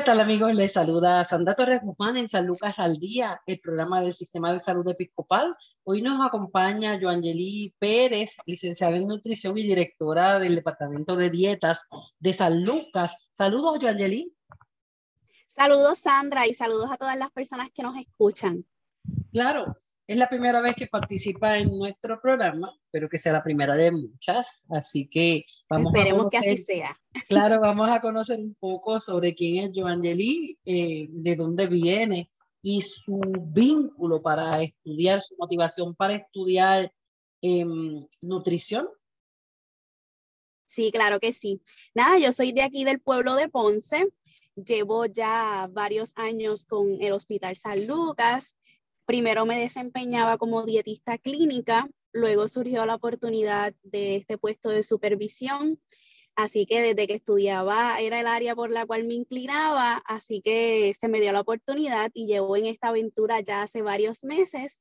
¿Qué tal amigos? Les saluda Sandra Torres Guzmán en San Lucas al Día, el programa del Sistema de Salud Episcopal. Hoy nos acompaña Joangeli Pérez, licenciada en nutrición y directora del Departamento de Dietas de San Lucas. Saludos, Joangeli. Saludos, Sandra, y saludos a todas las personas que nos escuchan. Claro, es la primera vez que participa en nuestro programa, pero que sea la primera de muchas, así que vamos Esperemos a conocer, que así sea. Claro, vamos a conocer un poco sobre quién es Joangeli, eh, de dónde viene y su vínculo para estudiar, su motivación para estudiar em, nutrición. Sí, claro que sí. Nada, yo soy de aquí del pueblo de Ponce. Llevo ya varios años con el Hospital San Lucas Primero me desempeñaba como dietista clínica, luego surgió la oportunidad de este puesto de supervisión, así que desde que estudiaba era el área por la cual me inclinaba, así que se me dio la oportunidad y llevo en esta aventura ya hace varios meses,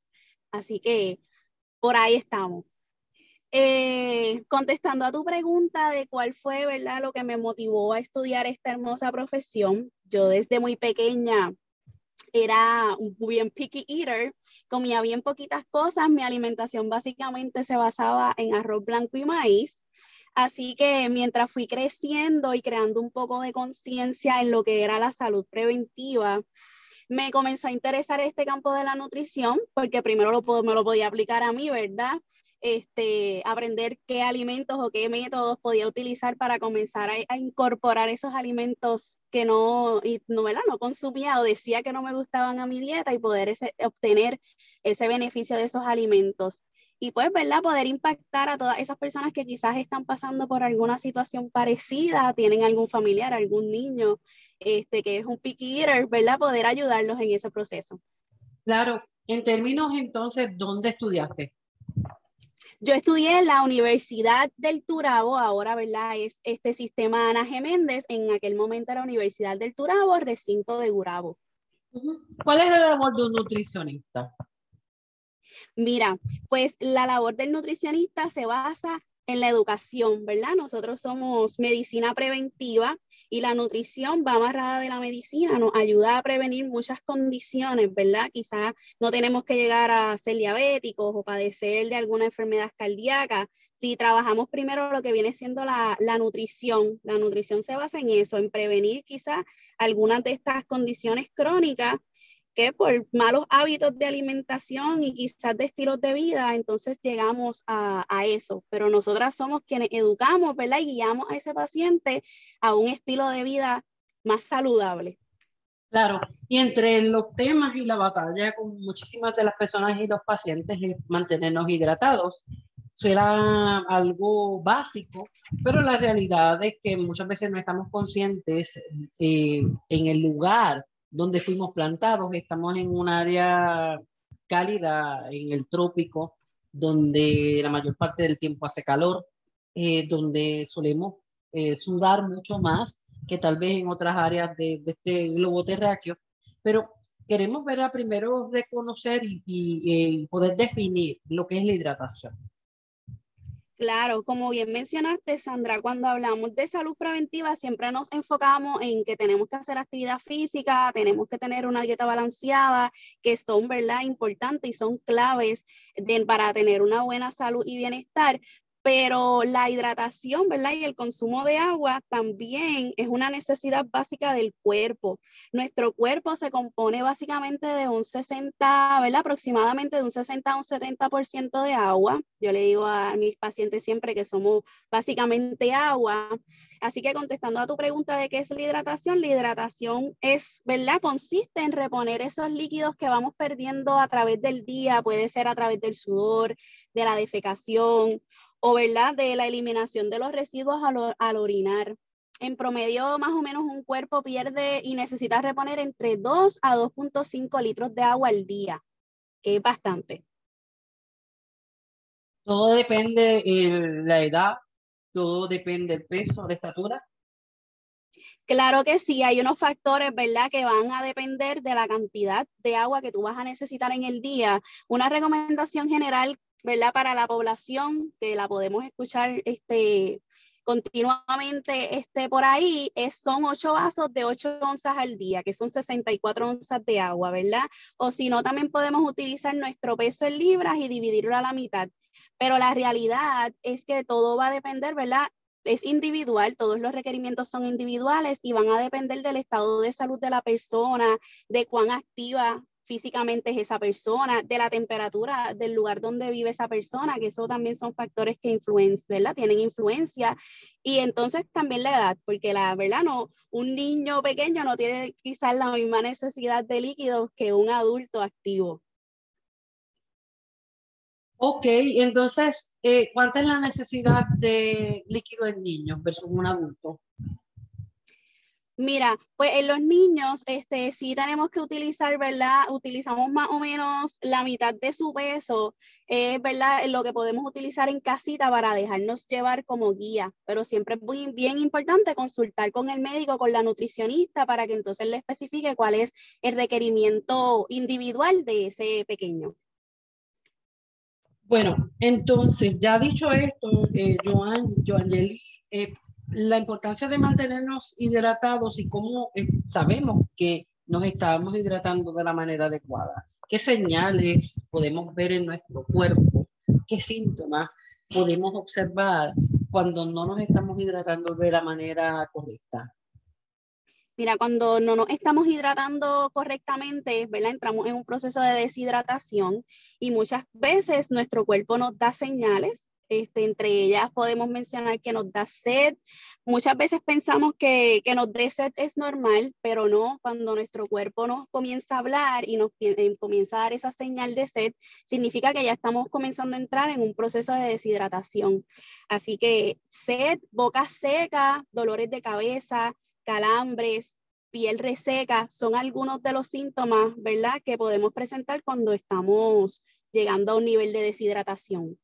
así que por ahí estamos. Eh, contestando a tu pregunta de cuál fue, ¿verdad? Lo que me motivó a estudiar esta hermosa profesión, yo desde muy pequeña era un bien picky eater, comía bien poquitas cosas, mi alimentación básicamente se basaba en arroz blanco y maíz. Así que mientras fui creciendo y creando un poco de conciencia en lo que era la salud preventiva, me comenzó a interesar este campo de la nutrición, porque primero lo, me lo podía aplicar a mí, ¿verdad? Este, aprender qué alimentos o qué métodos podía utilizar para comenzar a, incorporar esos alimentos que no, y, no, no consumía o decía que no me gustaban a mi dieta y poder obtener ese beneficio de esos alimentos. Y pues, ¿verdad? Poder impactar a todas esas personas que quizás están pasando por alguna situación parecida, tienen algún familiar, algún niño este, que es un picky eater, ¿verdad? Poder ayudarlos en ese proceso. Claro, en términos entonces, ¿dónde estudiaste? Yo estudié en la Universidad del Turabo, ahora, ¿verdad? Es este sistema Ana Geméndez, en aquel momento era Universidad del Turabo, recinto de Gurabo. ¿Cuál es la labor de un nutricionista? Mira, pues la labor del nutricionista se basa en la educación, ¿verdad? Nosotros somos medicina preventiva y la nutrición va amarrada de la medicina, nos ayuda a prevenir muchas condiciones, ¿verdad? Quizás no tenemos que llegar a ser diabéticos o padecer de alguna enfermedad cardíaca. Si trabajamos primero lo que viene siendo la, la nutrición, la nutrición se basa en eso, en prevenir quizás algunas de estas condiciones crónicas que por malos hábitos de alimentación y quizás de estilos de vida, entonces llegamos a, a, eso. Pero nosotras somos quienes educamos, ¿verdad? Y guiamos a ese paciente a un estilo de vida más saludable. Claro, y entre los temas y la batalla con muchísimas de las personas y los pacientes es mantenernos hidratados. Suena algo básico, pero la realidad es que muchas veces no estamos conscientes eh, en el lugar donde fuimos plantados. Estamos en un área cálida, en el trópico, donde la mayor parte del tiempo hace calor, eh, donde solemos eh, sudar mucho más que tal vez en otras áreas de, este globo terráqueo, pero queremos ver a primero reconocer y, y poder definir lo que es la hidratación. Claro, como bien mencionaste, Sandra, cuando hablamos de salud preventiva siempre nos enfocamos en que tenemos que hacer actividad física, tenemos que tener una dieta balanceada, que son, ¿verdad?, importantes y son claves para tener una buena salud y bienestar, pero la hidratación, ¿verdad? Y el consumo de agua también es una necesidad básica del cuerpo. Nuestro cuerpo se compone básicamente de un 60, ¿verdad? Aproximadamente de un 60 a un 70% de agua. Yo le digo a mis pacientes siempre que somos básicamente agua. Así que contestando a tu pregunta de qué es la hidratación, la hidratación es, ¿verdad? Consiste en reponer esos líquidos que vamos perdiendo a través del día, puede ser a través del sudor, de la defecación o ¿verdad? de la eliminación de los residuos al, orinar. En promedio, más o menos un cuerpo pierde y necesita reponer entre 2 a 2.5 litros de agua al día, que es bastante. Todo depende de la edad, todo depende del peso, la estatura. Claro que sí, hay unos factores, ¿verdad?, que van a depender de la cantidad de agua que tú vas a necesitar en el día. Una recomendación general ¿verdad? Para la población, que la podemos escuchar este, continuamente este, por ahí, es, son 8 vasos de 8 onzas al día, que son 64 onzas de agua, ¿verdad? O si no, también podemos utilizar nuestro peso en libras y dividirlo a la mitad. Pero la realidad es que todo va a depender, ¿verdad? Es individual, todos los requerimientos son individuales y van a depender del estado de salud de la persona, de cuán activa físicamente es esa persona, de la temperatura del lugar donde vive esa persona, que eso también son factores que influencian, ¿verdad? Tienen influencia. Y entonces también la edad, porque la verdad no, un niño pequeño no tiene quizás la misma necesidad de líquidos que un adulto activo. Ok, entonces, eh, ¿cuánta es la necesidad de líquido en niños versus un adulto? Mira, pues en los niños, este, sí tenemos que utilizar, ¿verdad? Utilizamos más o menos la mitad de su peso, es ¿verdad? Lo que podemos utilizar en casita para dejarnos llevar como guía, pero siempre es muy bien importante consultar con el médico, con la nutricionista, para que entonces le especifique cuál es el requerimiento individual de ese pequeño. Bueno, entonces, ya dicho esto, eh, Joan, eh, la importancia de mantenernos hidratados y cómo eh, sabemos que nos estamos hidratando de la manera adecuada. ¿Qué señales podemos ver en nuestro cuerpo? ¿Qué síntomas podemos observar cuando no nos estamos hidratando de la manera correcta? Mira, cuando no nos estamos hidratando correctamente, ¿verdad? Entramos en un proceso de deshidratación y muchas veces nuestro cuerpo nos da señales este, entre ellas podemos mencionar que nos da sed. Muchas veces pensamos que, que nos dé sed es normal, pero no, cuando nuestro cuerpo nos comienza a hablar y nos eh, comienza a dar esa señal de sed, significa que ya estamos comenzando a entrar en un proceso de deshidratación. Así que sed, boca seca, dolores de cabeza, calambres, piel reseca, son algunos de los síntomas, ¿verdad?, que podemos presentar cuando estamos llegando a un nivel de deshidratación.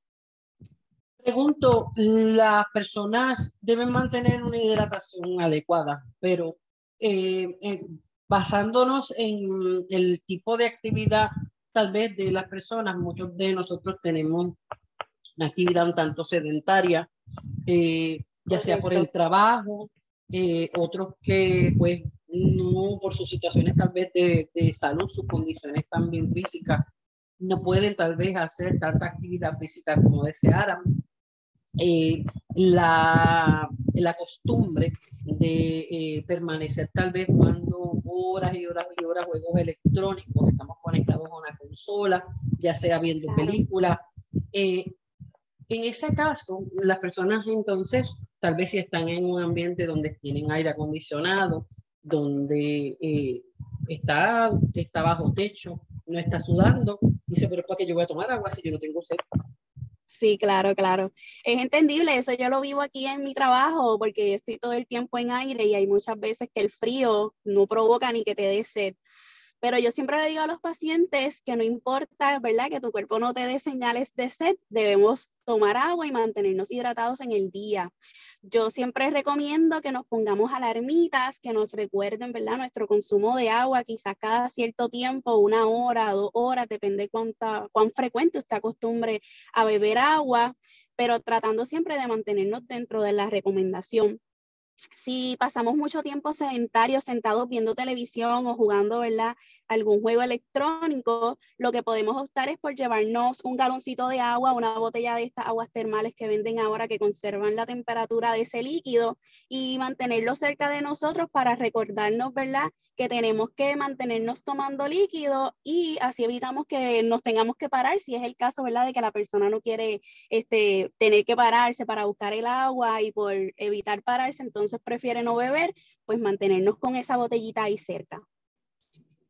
Pregunto, las personas deben mantener una hidratación adecuada, pero eh, eh, basándonos en el tipo de actividad tal vez de las personas, muchos de nosotros tenemos una actividad un tanto sedentaria, eh, ya sea por el trabajo, otros que pues no por sus situaciones tal vez de, de salud, sus condiciones también físicas, no pueden tal vez hacer tanta actividad física como desearan eh, la, la, costumbre de eh, permanecer tal vez jugando horas y horas y horas juegos electrónicos, estamos conectados a una consola, ya sea viendo películas. Eh, en ese caso, las personas entonces, tal vez si están en un ambiente donde tienen aire acondicionado, donde está, está bajo techo, no está sudando, dice, pero ¿para qué yo voy a tomar agua si yo no tengo sed? Sí, claro, claro. Es entendible, eso yo lo vivo aquí en mi trabajo porque estoy todo el tiempo en aire y hay muchas veces que el frío no provoca ni que te dé sed. Pero yo siempre le digo a los pacientes que no importa, ¿verdad? Que tu cuerpo no te dé señales de sed, debemos tomar agua y mantenernos hidratados en el día. Yo siempre recomiendo que nos pongamos alarmitas, que nos recuerden, ¿verdad? Nuestro consumo de agua, quizás cada cierto tiempo, una hora, dos horas, depende cuánta, cuán frecuente usted acostumbre a beber agua, pero tratando siempre de mantenernos dentro de la recomendación. Si pasamos mucho tiempo sedentarios, sentados viendo televisión o jugando, ¿verdad? Algún juego electrónico, lo que podemos optar es por llevarnos un galoncito de agua, una botella de estas aguas termales que venden ahora que conservan la temperatura de ese líquido y mantenerlo cerca de nosotros para recordarnos, ¿verdad? Que tenemos que mantenernos tomando líquido y así evitamos que nos tengamos que parar, si es el caso, ¿verdad? De que la persona no quiere este, tener que pararse para buscar el agua y por evitar pararse, entonces prefiere no beber, pues mantenernos con esa botellita ahí cerca.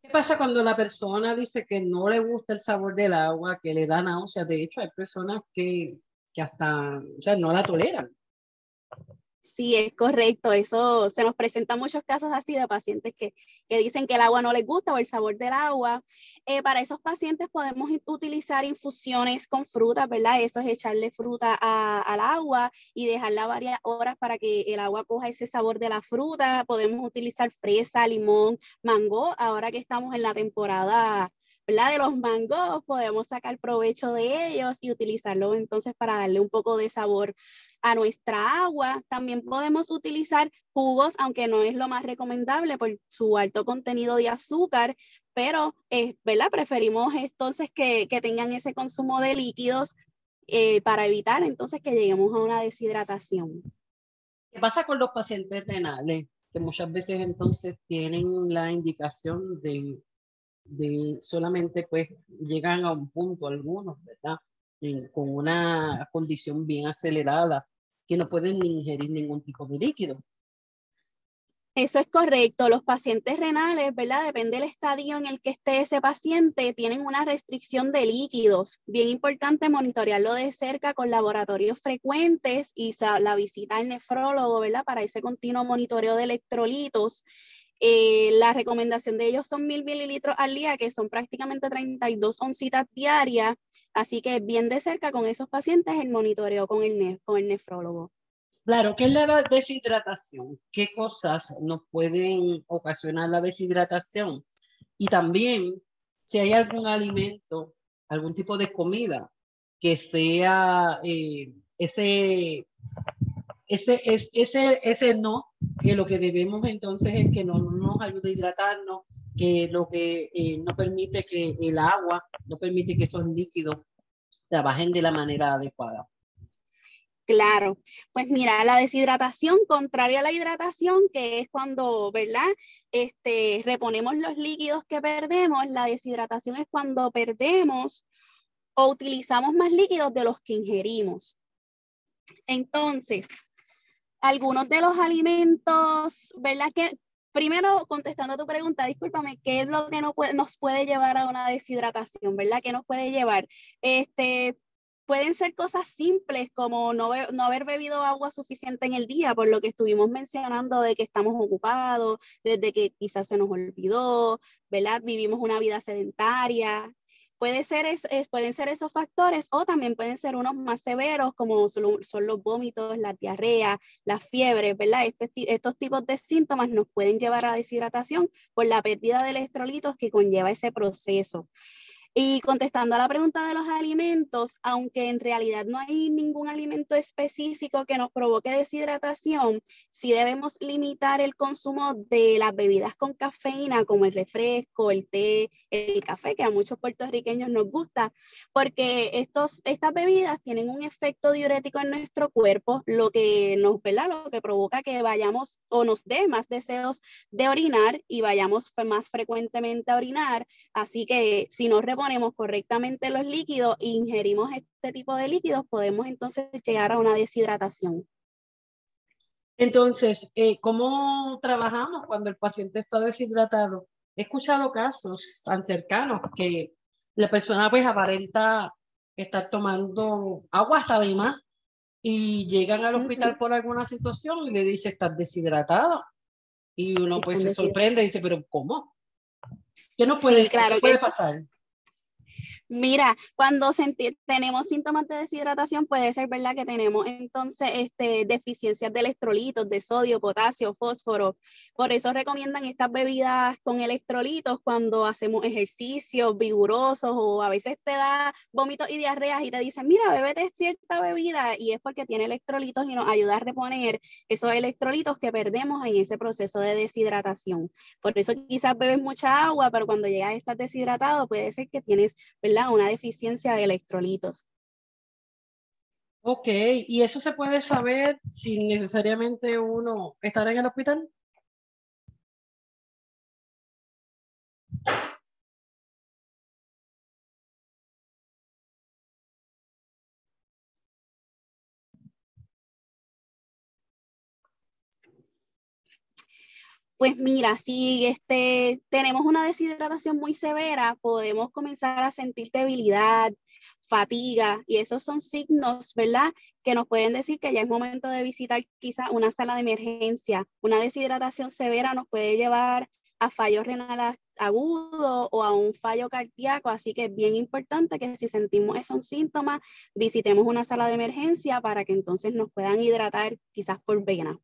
¿Qué pasa cuando la persona dice que no le gusta el sabor del agua, que le da náuseas? De hecho, hay personas que, que hasta, o sea, no la toleran. Sí, es correcto. Eso se nos presentan muchos casos así de pacientes que, que, dicen que el agua no les gusta o el sabor del agua. Eh, para esos pacientes podemos utilizar infusiones con frutas, ¿verdad? Eso es echarle fruta al agua y dejarla varias horas para que el agua coja ese sabor de la fruta. Podemos utilizar fresa, limón, mango. Ahora que estamos en la temporada de los mangos, podemos sacar provecho de ellos y utilizarlo entonces para darle un poco de sabor a nuestra agua. También podemos utilizar jugos, aunque no es lo más recomendable por su alto contenido de azúcar, pero eh, ¿verdad? preferimos entonces que, tengan ese consumo de líquidos eh, para evitar entonces que lleguemos a una deshidratación. ¿Qué pasa con los pacientes renales? Que muchas veces entonces tienen la indicación de de solamente pues llegan a un punto algunos, ¿verdad? con una condición bien acelerada que no pueden ingerir ningún tipo de líquido. Eso es correcto. Los pacientes renales, ¿verdad? Depende del estadio en el que esté ese paciente, tienen una restricción de líquidos. Bien importante monitorearlo de cerca con laboratorios frecuentes y la visita al nefrólogo, ¿verdad? Para ese continuo monitoreo de electrolitos eh, la recomendación de ellos son mil mililitros al día, que son prácticamente 32 oncitas diarias, así que bien de cerca con esos pacientes el monitoreo con el, con el nefrólogo. Claro, ¿qué es la deshidratación? ¿Qué cosas nos pueden ocasionar la deshidratación? Y también, si hay algún alimento, algún tipo de comida que sea eh, ese ese, es, ese, ese no, que lo que debemos entonces es que no, nos ayude a hidratarnos, que lo que eh, no permite que el agua, no permite que esos líquidos trabajen de la manera adecuada. Claro, pues mira, la deshidratación, contraria a la hidratación, que es cuando, ¿verdad? Este, reponemos los líquidos que perdemos, la deshidratación es cuando perdemos o utilizamos más líquidos de los que ingerimos. Entonces, algunos de los alimentos, ¿verdad? Que primero, contestando a tu pregunta, discúlpame, ¿qué es lo que no nos puede llevar a una deshidratación, ¿verdad? ¿Qué nos puede llevar? Este, pueden ser cosas simples como no, no, haber bebido agua suficiente en el día, por lo que estuvimos mencionando de que estamos ocupados, desde que quizás se nos olvidó, ¿verdad? Vivimos una vida sedentaria, Ser es, pueden ser esos factores o también pueden ser unos más severos como son, los vómitos, la diarrea, la fiebre, ¿verdad? Este, estos tipos de síntomas nos pueden llevar a deshidratación por la pérdida de electrolitos que conlleva ese proceso. Y contestando a la pregunta de los alimentos, aunque en realidad no hay ningún alimento específico que nos provoque deshidratación, sí debemos limitar el consumo de las bebidas con cafeína, como el refresco, el té, el café, que a muchos puertorriqueños nos gusta, porque estos, estas bebidas tienen un efecto diurético en nuestro cuerpo, lo que nos, ¿verdad? Lo que provoca que vayamos o nos dé más deseos de orinar y vayamos más frecuentemente a orinar. Así que si nos ponemos correctamente los líquidos e ingerimos este tipo de líquidos, podemos entonces llegar a una deshidratación. Entonces, eh, ¿cómo trabajamos cuando el paciente está deshidratado? He escuchado casos tan cercanos que la persona pues aparenta estar tomando agua hasta de más y llegan al hospital por alguna situación y le dice, estás deshidratado. Y uno pues se sorprende y dice, pero ¿cómo? ¿Qué no puede, claro ¿qué puede pasar? Mira, cuando tenemos síntomas de deshidratación, puede ser verdad que tenemos entonces este, deficiencias de electrolitos, de sodio, potasio, fósforo. Por eso recomiendan estas bebidas con electrolitos cuando hacemos ejercicios vigorosos o a veces te da vómitos y diarreas y te dicen, mira, bébete cierta bebida y es porque tiene electrolitos y nos ayuda a reponer esos electrolitos que perdemos en ese proceso de deshidratación. Por eso quizás bebes mucha agua, pero cuando llegas a estar deshidratado puede ser que tienes, una deficiencia de electrolitos. Ok, ¿y eso se puede saber sin necesariamente uno estar en el hospital? Pues mira, si este, tenemos una deshidratación muy severa, podemos comenzar a sentir debilidad, fatiga, y esos son signos, ¿verdad? Que nos pueden decir que ya es momento de visitar quizá una sala de emergencia. Una deshidratación severa nos puede llevar a fallo renal agudo o a un fallo cardíaco, así que es bien importante que si sentimos esos síntomas, visitemos una sala de emergencia para que entonces nos puedan hidratar quizás por vena.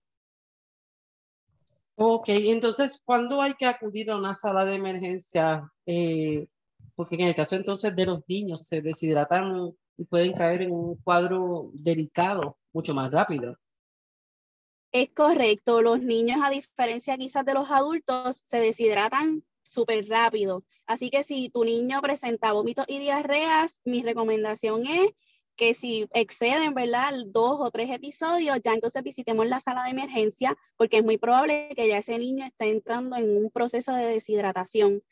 Ok, entonces, ¿cuándo hay que acudir a una sala de emergencia? Eh, porque en el caso entonces de los niños se deshidratan y pueden caer en un cuadro delicado mucho más rápido. Es correcto, los niños a diferencia quizás de los adultos se deshidratan súper rápido. Así que si tu niño presenta vómitos y diarreas, mi recomendación es que si exceden, ¿verdad? Dos o tres episodios, ya entonces visitemos la sala de emergencia porque es muy probable que ya ese niño esté entrando en un proceso de deshidratación.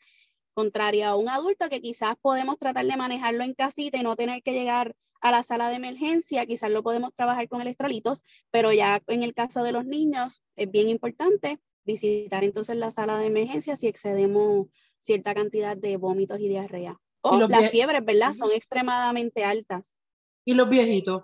Contrario a un adulto que quizás podemos tratar de manejarlo en casita y no tener que llegar a la sala de emergencia, quizás lo podemos trabajar con electrolitos, pero ya en el caso de los niños es bien importante visitar entonces la sala de emergencia si excedemos cierta cantidad de vómitos y diarrea. O las fiebres, ¿verdad? Son extremadamente altas. ¿Y los viejitos?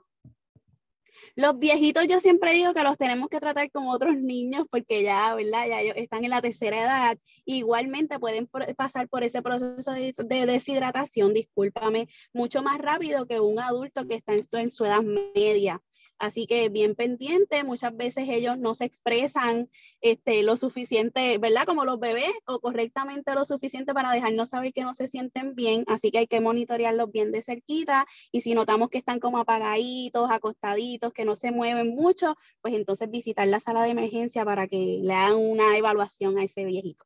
Los viejitos yo siempre digo que los tenemos que tratar como otros niños porque ya, ¿verdad? Ya están en la tercera edad. Igualmente pueden pasar por ese proceso de, deshidratación, discúlpame, mucho más rápido que un adulto que está en en su edad media. Así que bien pendiente, muchas veces ellos no se expresan este, lo suficiente, ¿verdad? Como los bebés o correctamente lo suficiente para dejarnos saber que no se sienten bien. Así que hay que monitorearlos bien de cerquita y si notamos que están como apagaditos, acostaditos, que no se mueven mucho, pues entonces visitar la sala de emergencia para que le hagan una evaluación a ese viejito.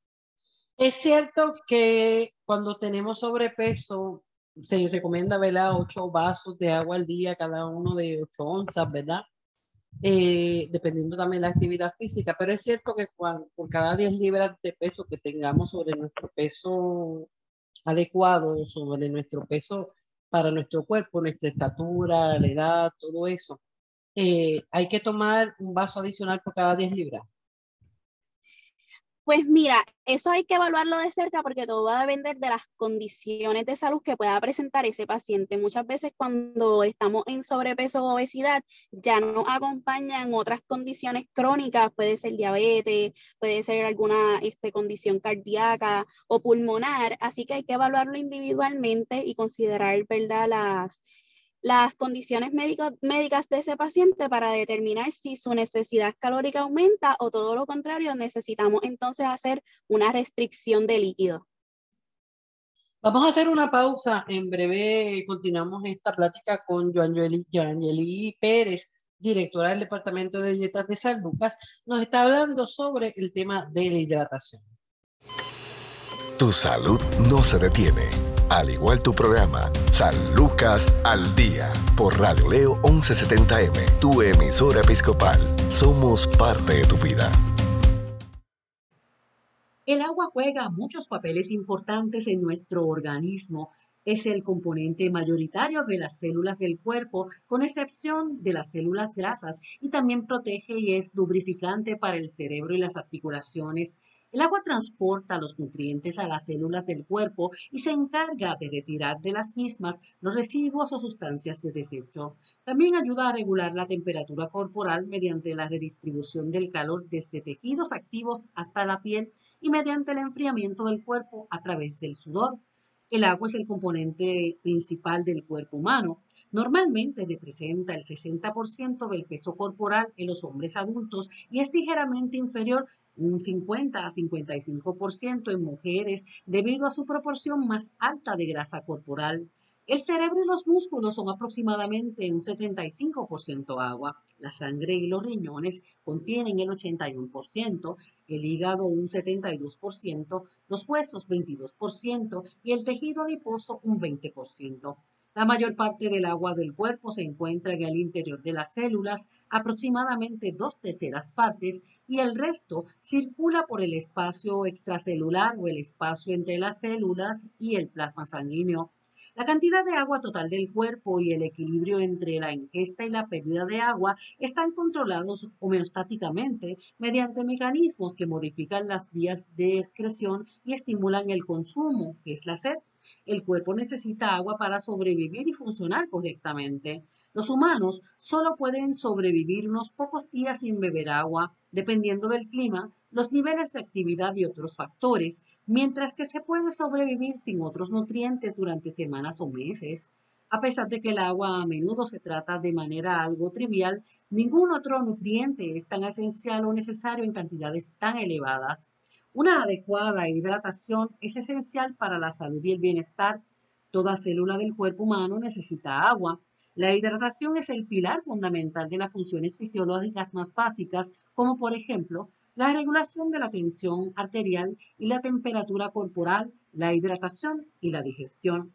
Es cierto que cuando tenemos sobrepeso, se recomienda, ¿verdad? Ocho vasos de agua al día, cada uno de ocho onzas, ¿verdad? Eh, dependiendo también de la actividad física, pero es cierto que por cada 10 libras de peso que tengamos sobre nuestro peso adecuado, sobre nuestro peso para nuestro cuerpo, nuestra estatura, la edad, todo eso, eh, hay que tomar un vaso adicional por cada 10 libras. Pues mira, eso hay que evaluarlo de cerca porque todo va a depender de las condiciones de salud que pueda presentar ese paciente. Muchas veces cuando estamos en sobrepeso o obesidad ya nos acompañan otras condiciones crónicas, puede ser diabetes, puede ser alguna este, condición cardíaca o pulmonar, así que hay que evaluarlo individualmente y considerar, ¿verdad? Las, las condiciones médicas de ese paciente para determinar si su necesidad calórica aumenta o todo lo contrario, necesitamos entonces hacer una restricción de líquido. Vamos a hacer una pausa. En breve continuamos esta plática con Joangeli Pérez, directora del Departamento de Dietas de San Lucas. Nos está hablando sobre el tema de la hidratación. Tu salud no se detiene al igual tu programa, San Lucas al Día, por Radio Leo 1170M, tu emisora episcopal. Somos parte de tu vida. El agua juega muchos papeles importantes en nuestro organismo. Es el componente mayoritario de las células del cuerpo, con excepción de las células grasas, y también protege y es lubrificante para el cerebro y las articulaciones. El agua transporta los nutrientes a las células del cuerpo y se encarga de retirar de las mismas los residuos o sustancias de desecho. También ayuda a regular la temperatura corporal mediante la redistribución del calor desde tejidos activos hasta la piel y mediante el enfriamiento del cuerpo a través del sudor. El agua es el componente principal del cuerpo humano. Normalmente representa el 60% del peso corporal en los hombres adultos y es ligeramente inferior un 50 a 55% en mujeres debido a su proporción más alta de grasa corporal. El cerebro y los músculos son aproximadamente un 75% agua. La sangre y los riñones contienen el 81%, el hígado un 72%, los huesos 22% y el tejido adiposo un 20%. La mayor parte del agua del cuerpo se encuentra en el interior de las células, aproximadamente dos terceras partes, y el resto circula por el espacio extracelular o el espacio entre las células y el plasma sanguíneo. La cantidad de agua total del cuerpo y el equilibrio entre la ingesta y la pérdida de agua están controlados homeostáticamente mediante mecanismos que modifican las vías de excreción y estimulan el consumo, que es la sed. El cuerpo necesita agua para sobrevivir y funcionar correctamente. Los humanos solo pueden sobrevivir unos pocos días sin beber agua, dependiendo del clima, los niveles de actividad y otros factores, mientras que se puede sobrevivir sin otros nutrientes durante semanas o meses. A pesar de que el agua a menudo se trata de manera algo trivial, ningún otro nutriente es tan esencial o necesario en cantidades tan elevadas. Una adecuada hidratación es esencial para la salud y el bienestar. Toda célula del cuerpo humano necesita agua. La hidratación es el pilar fundamental de las funciones fisiológicas más básicas, como por ejemplo la regulación de la tensión arterial y la temperatura corporal, la hidratación y la digestión.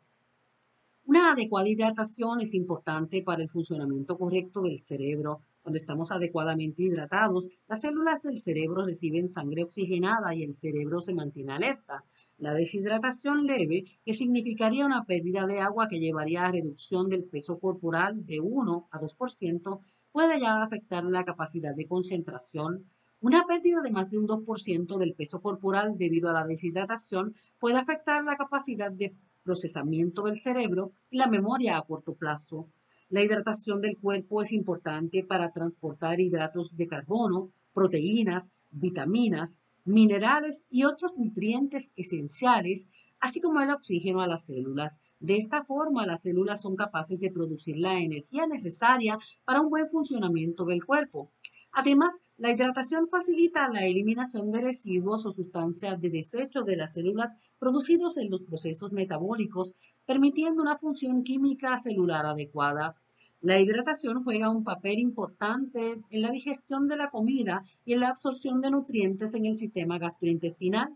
Una adecuada hidratación es importante para el funcionamiento correcto del cerebro. Cuando estamos adecuadamente hidratados, las células del cerebro reciben sangre oxigenada y el cerebro se mantiene alerta. La deshidratación leve, que significaría una pérdida de agua que llevaría a reducción del peso corporal de 1 a 2%, puede ya afectar la capacidad de concentración, una pérdida de más de un 2% del peso corporal debido a la deshidratación puede afectar la capacidad de procesamiento del cerebro y la memoria a corto plazo. La hidratación del cuerpo es importante para transportar hidratos de carbono, proteínas, vitaminas, minerales y otros nutrientes esenciales, así como el oxígeno a las células. De esta forma, las células son capaces de producir la energía necesaria para un buen funcionamiento del cuerpo. Además, la hidratación facilita la eliminación de residuos o sustancias de desecho de las células producidos en los procesos metabólicos, permitiendo una función química celular adecuada. La hidratación juega un papel importante en la digestión de la comida y en la absorción de nutrientes en el sistema gastrointestinal.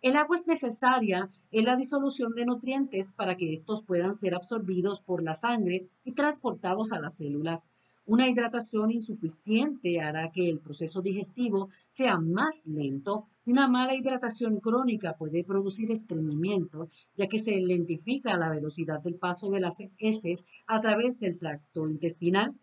El agua es necesaria en la disolución de nutrientes para que estos puedan ser absorbidos por la sangre y transportados a las células. Una hidratación insuficiente hará que el proceso digestivo sea más lento una mala hidratación crónica puede producir estreñimiento, ya que se lentifica la velocidad del paso de las heces a través del tracto intestinal.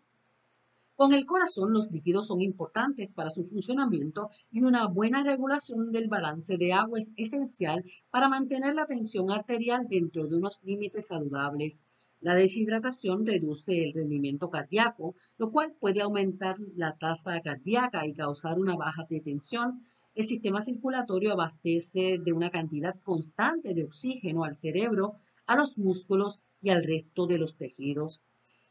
Con el corazón, los líquidos son importantes para su funcionamiento y una buena regulación del balance de agua es esencial para mantener la tensión arterial dentro de unos límites saludables. La deshidratación reduce el rendimiento cardíaco, lo cual puede aumentar la tasa cardíaca y causar una baja de tensión. El sistema circulatorio abastece de una cantidad constante de oxígeno al cerebro, a los músculos y al resto de los tejidos.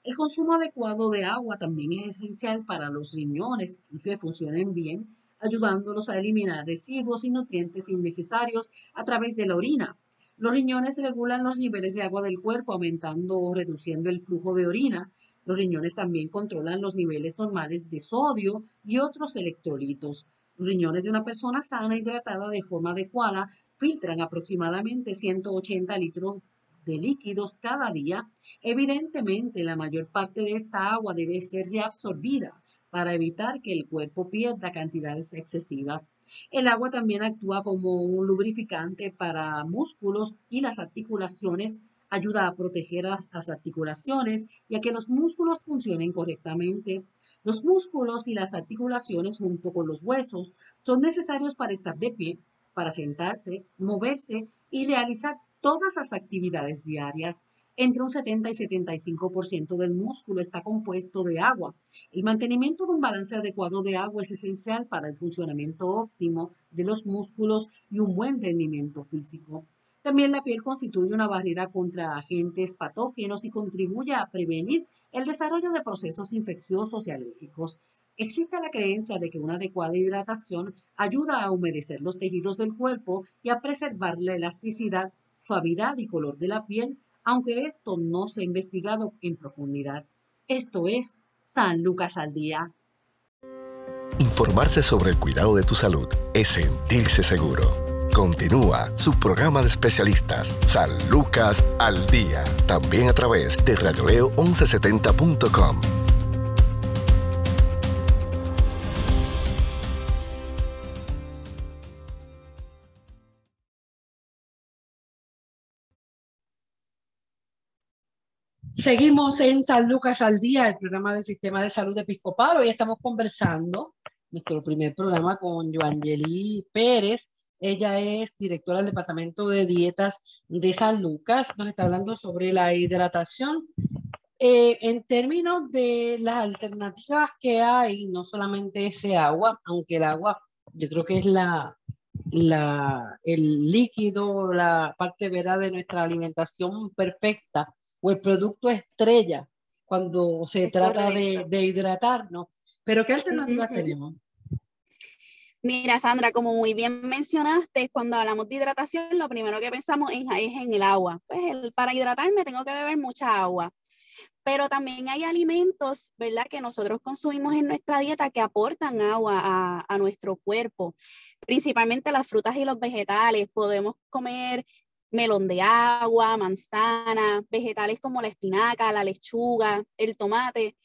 El consumo adecuado de agua también es esencial para los riñones y que funcionen bien, ayudándolos a eliminar residuos y nutrientes innecesarios a través de la orina. Los riñones regulan los niveles de agua del cuerpo, aumentando o reduciendo el flujo de orina. Los riñones también controlan los niveles normales de sodio y otros electrolitos. Los riñones de una persona sana hidratada de forma adecuada filtran aproximadamente 180 litros de líquidos cada día, evidentemente la mayor parte de esta agua debe ser reabsorbida para evitar que el cuerpo pierda cantidades excesivas. El agua también actúa como un lubrificante para músculos y las articulaciones, ayuda a proteger las, articulaciones y a que los músculos funcionen correctamente. Los músculos y las articulaciones junto con los huesos son necesarios para estar de pie, para sentarse, moverse y realizar todas las actividades diarias. Entre un 70 y 75% del músculo está compuesto de agua. El mantenimiento de un balance adecuado de agua es esencial para el funcionamiento óptimo de los músculos y un buen rendimiento físico. También la piel constituye una barrera contra agentes patógenos y contribuye a prevenir el desarrollo de procesos infecciosos y alérgicos. Existe la creencia de que una adecuada hidratación ayuda a humedecer los tejidos del cuerpo y a preservar la elasticidad, suavidad y color de la piel, aunque esto no se ha investigado en profundidad. Esto es San Lucas al Día. Informarse sobre el cuidado de tu salud es sentirse seguro. Continúa su programa de especialistas, San Lucas al Día, también a través de radioleo1170.com. Seguimos en San Lucas al Día, el programa del Sistema de Salud Episcopal. Hoy estamos conversando, nuestro primer programa, con Joangeli Pérez. Ella es directora del Departamento de Dietas de San Lucas. Nos está hablando sobre la hidratación. Eh, en términos de las alternativas que hay, no solamente ese agua, aunque el agua yo creo que es la, la, el líquido, la parte ¿verdad? de nuestra alimentación perfecta, o el producto estrella cuando se trata de, de, hidratarnos. Pero ¿qué alternativas tenemos? Mira, Sandra, como muy bien mencionaste, cuando hablamos de hidratación, lo primero que pensamos es, es en el agua. Pues el, para hidratarme tengo que beber mucha agua. Pero también hay alimentos, ¿verdad?, que nosotros consumimos en nuestra dieta que aportan agua a, a nuestro cuerpo, principalmente las frutas y los vegetales. Podemos comer melón de agua, manzana, vegetales como la espinaca, la lechuga, el tomate.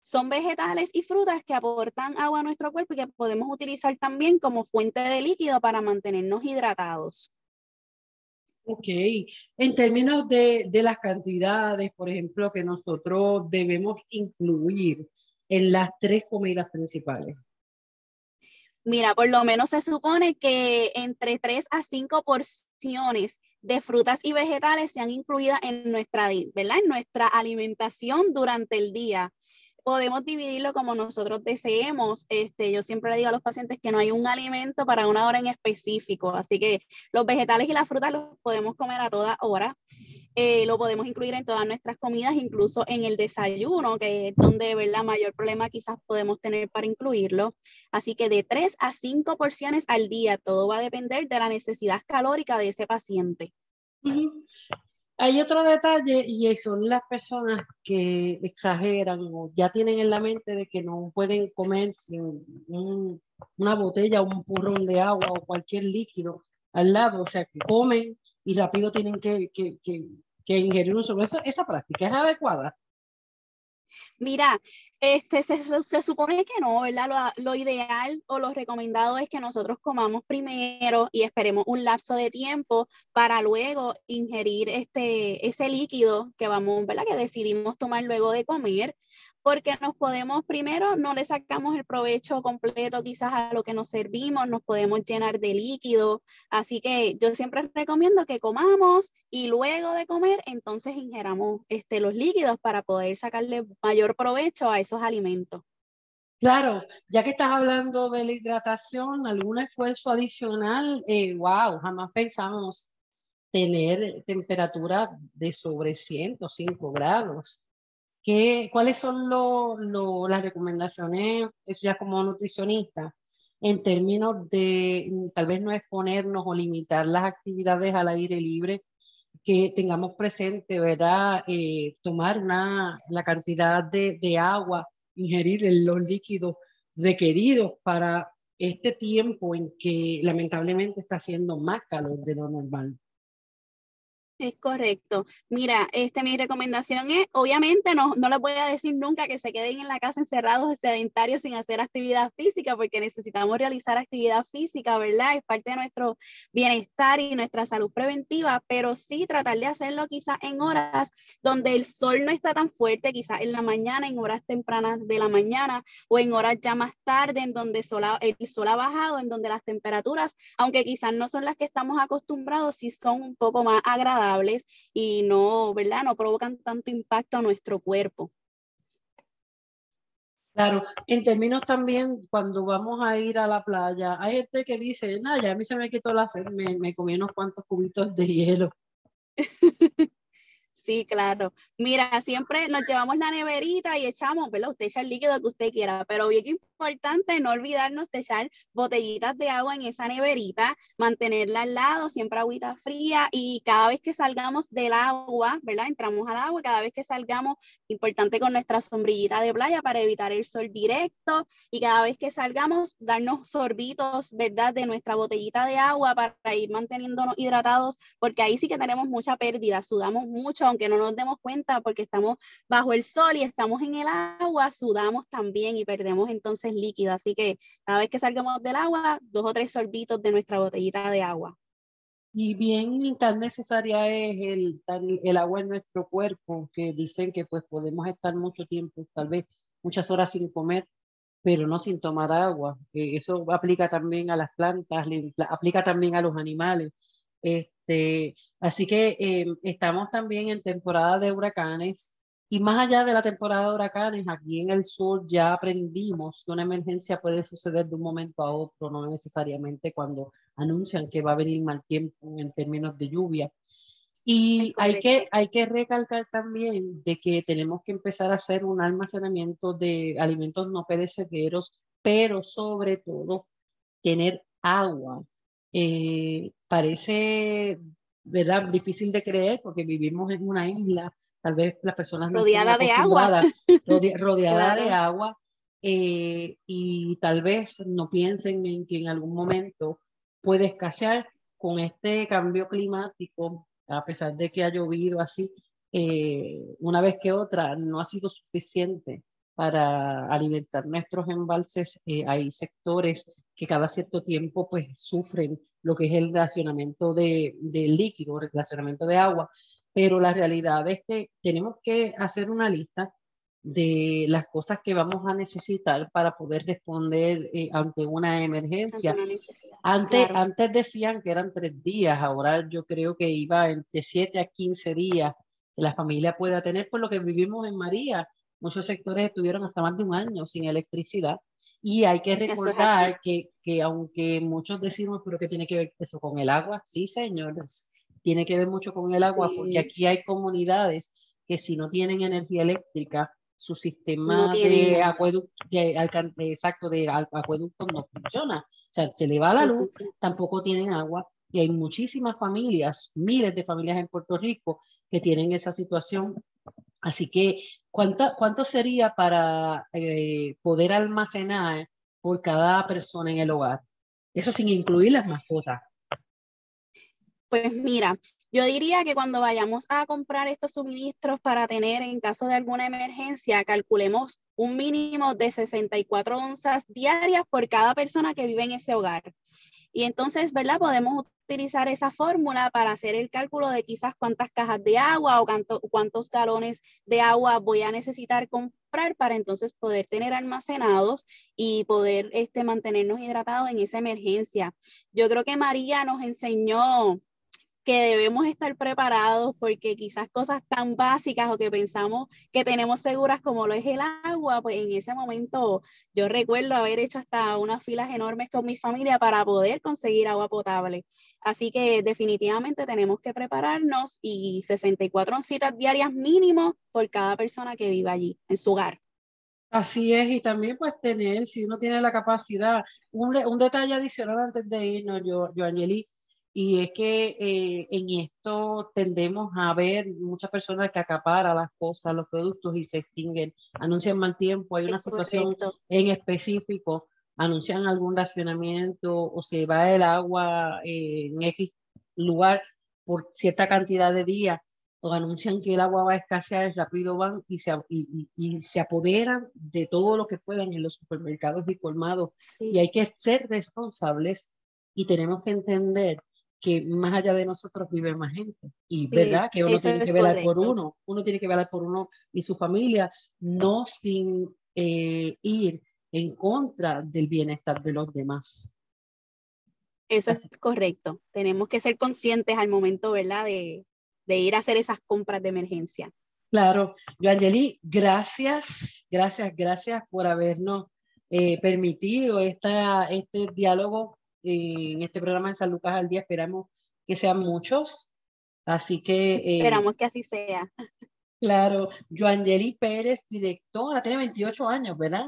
Son vegetales y frutas que aportan agua a nuestro cuerpo y que podemos utilizar también como fuente de líquido para mantenernos hidratados. Ok, en términos de, de las cantidades, por ejemplo, que nosotros debemos incluir en las tres comidas principales. Mira, por lo menos se supone que entre 3 a 5 porciones de frutas y vegetales sean incluidas en nuestra, ¿verdad? En nuestra alimentación durante el día. Podemos dividirlo como nosotros deseemos. Este, yo siempre le digo a los pacientes que no hay un alimento para una hora en específico, así que los vegetales y las frutas los podemos comer a toda hora. Eh, lo podemos incluir en todas nuestras comidas, incluso en el desayuno, que es donde ¿verdad? mayor problema quizás podemos tener para incluirlo. Así que de 3 a 5 porciones al día, todo va a depender de la necesidad calórica de ese paciente. Hay otro detalle y son las personas que exageran o ya tienen en la mente de que no pueden comer sin una botella o un purrón de agua o cualquier líquido al lado, o sea, que comen y rápido tienen que, que, que, que sobre. ¿Esa práctica es adecuada? Mira, este, se, se, supone que no, ¿verdad? Lo, lo, ideal o lo recomendado es que nosotros comamos primero y esperemos un lapso de tiempo para luego ingerir este, ese líquido que vamos, ¿verdad? Que decidimos tomar luego de comer porque nos podemos, primero, no le sacamos el provecho completo quizás a lo que nos servimos, nos podemos llenar de líquido, así que yo siempre recomiendo que comamos y luego de comer, entonces ingeramos este, los líquidos para poder sacarle mayor provecho a esos alimentos. Claro, ya que estás hablando de la hidratación, algún esfuerzo adicional, eh, wow, jamás pensamos tener temperatura de sobre 105 grados. ¿Qué, ¿Cuáles son lo, lo, las recomendaciones, eso ya como nutricionista, en términos de mm, tal vez no exponernos o limitar las actividades al aire libre, que tengamos presente, ¿verdad? Eh, tomar una, la cantidad de, de agua, ingerir los líquidos requeridos para este tiempo en que lamentablemente está haciendo más calor de lo normal. Es correcto. Mira, este, mi recomendación es, obviamente no, no les voy a decir nunca que se queden en la casa encerrados, sedentarios, sin hacer actividad física, porque necesitamos realizar actividad física, ¿verdad? Es parte de nuestro bienestar y nuestra salud preventiva, pero sí tratar de hacerlo quizás en horas donde el sol no está tan fuerte, quizás en la mañana, en horas tempranas de la mañana, o en horas ya más tarde, en donde el sol ha, el sol ha bajado, en donde las temperaturas, aunque quizás no son las que estamos acostumbrados, sí son un poco más agradables y no, ¿verdad? No provocan tanto impacto a nuestro cuerpo. Claro, en términos también, cuando vamos a ir a la playa, hay gente que dice, nada, ya a mí se me quitó la sed, me, me comí unos cuantos cubitos de hielo. Sí, claro. Mira, siempre nos llevamos la neverita y echamos, ¿verdad? Usted echa el líquido que usted quiera, pero bien importante no olvidarnos de echar botellitas de agua en esa neverita, mantenerla al lado, siempre agüita fría y cada vez que salgamos del agua, ¿verdad? Entramos al agua, cada vez que salgamos, importante con nuestra sombrillita de playa para evitar el sol directo y cada vez que salgamos, darnos sorbitos, ¿verdad? De nuestra botellita de agua para ir manteniéndonos hidratados, porque ahí sí que tenemos mucha pérdida, sudamos mucho, aunque no nos demos cuenta porque estamos bajo el sol y estamos en el agua, sudamos también y perdemos entonces líquido. Así que cada vez que salgamos del agua, dos o tres sorbitos de nuestra botellita de agua. Y bien tan necesaria es el, el agua en nuestro cuerpo, que dicen que pues podemos estar mucho tiempo, tal vez muchas horas sin comer, pero no sin tomar agua. Eh, eso aplica también a las plantas, aplica también a los animales. Este, así que eh, estamos también en temporada de huracanes y más allá de la temporada de huracanes, aquí en el sur ya aprendimos que una emergencia puede suceder de un momento a otro, no necesariamente cuando anuncian que va a venir mal tiempo en términos de lluvia. Y hay que, hay que recalcar también de que tenemos que empezar a hacer un almacenamiento de alimentos no perecederos, pero sobre todo tener agua. Eh, parece ¿verdad? difícil de creer porque vivimos en una isla tal vez las personas rodeada de agua, rodeada de agua, eh, y tal vez no piensen en que en algún momento puede escasear con este cambio climático, a pesar de que ha llovido así, eh, una vez que otra, no ha sido suficiente para alimentar nuestros embalses. Eh, hay sectores que cada cierto tiempo pues sufren lo que es el racionamiento de, de líquido, el racionamiento de agua, pero la realidad es que tenemos que hacer una lista de las cosas que vamos a necesitar para poder responder eh, ante una emergencia. Antes, antes decían que eran tres días, ahora yo creo que iba entre siete a quince días que la familia pueda tener, por lo que vivimos en María. Muchos sectores estuvieron hasta más de un año sin electricidad. Y hay que recordar que, que aunque muchos decimos, pero que tiene que ver eso con el agua, sí, señores, tiene que ver mucho con el agua, porque aquí hay comunidades que si no tienen energía eléctrica, su sistema de acueducto, de, exacto, de acueducto no funciona. O sea, se le va la luz, tampoco tienen agua, y hay muchísimas familias, miles de familias en Puerto Rico que tienen esa situación. Así que, ¿cuánto, cuánto sería para eh, poder almacenar por cada persona en el hogar? Eso sin incluir las mascotas. Pues mira, yo diría que cuando vayamos a comprar estos suministros para tener en caso de alguna emergencia, calculemos un mínimo de 64 onzas diarias por cada persona que vive en ese hogar. Y entonces, ¿verdad? Podemos utilizar esa fórmula para hacer el cálculo de quizás cuántas cajas de agua o cuántos galones de agua voy a necesitar comprar para entonces poder tener almacenados y poder este, mantenernos hidratados en esa emergencia. Yo creo que María nos enseñó que debemos estar preparados porque quizás cosas tan básicas o que pensamos que tenemos seguras como lo es el agua, pues en ese momento yo recuerdo haber hecho hasta unas filas enormes con mi familia para poder conseguir agua potable. Así que definitivamente tenemos que prepararnos y 64 citas diarias mínimo por cada persona que viva allí, en su hogar. Así es, y también pues tener, si uno tiene la capacidad, un, un detalle adicional antes de irnos, yo, yo Angeli, y es que eh, en esto tendemos a ver muchas personas que acaparan las cosas, los productos y se extinguen, anuncian mal tiempo, hay una situación en específico, anuncian algún racionamiento o se va el agua en X lugar por cierta cantidad de días o anuncian que el agua va a escasear, rápido van y se, y, y, se apoderan de todo lo que puedan en los supermercados y colmados. Y hay que ser responsables y tenemos que entender que más allá de nosotros vive más gente. Y verdad que uno tiene que velar por uno, uno tiene que velar por uno y su familia, no sin eh, ir en contra del bienestar de los demás. Eso es correcto. Tenemos que ser conscientes al momento, ¿verdad? De, de ir a hacer esas compras de emergencia. Claro, Angeli, gracias, gracias, gracias por habernos eh, permitido esta, este diálogo en este programa en San Lucas al Día. Esperamos que sean muchos. Así que... Eh, Esperamos que así sea. Claro, Joangeli Pérez, directora, tiene 28 años, ¿verdad?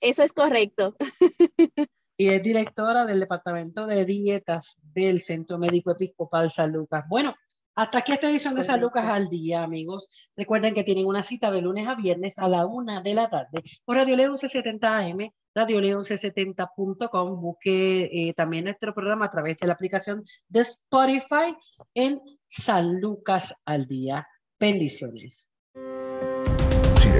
Eso es correcto. Y es directora del Departamento de Dietas del Centro Médico Episcopal San Lucas. Bueno, hasta aquí esta edición de San Lucas al día, amigos. Recuerden que tienen una cita de lunes a viernes a la una de la tarde por Radio Leo 1170 AM, Radio Leo 1170.com. Busque eh, también nuestro programa a través de la aplicación de Spotify en San Lucas al día. Bendiciones.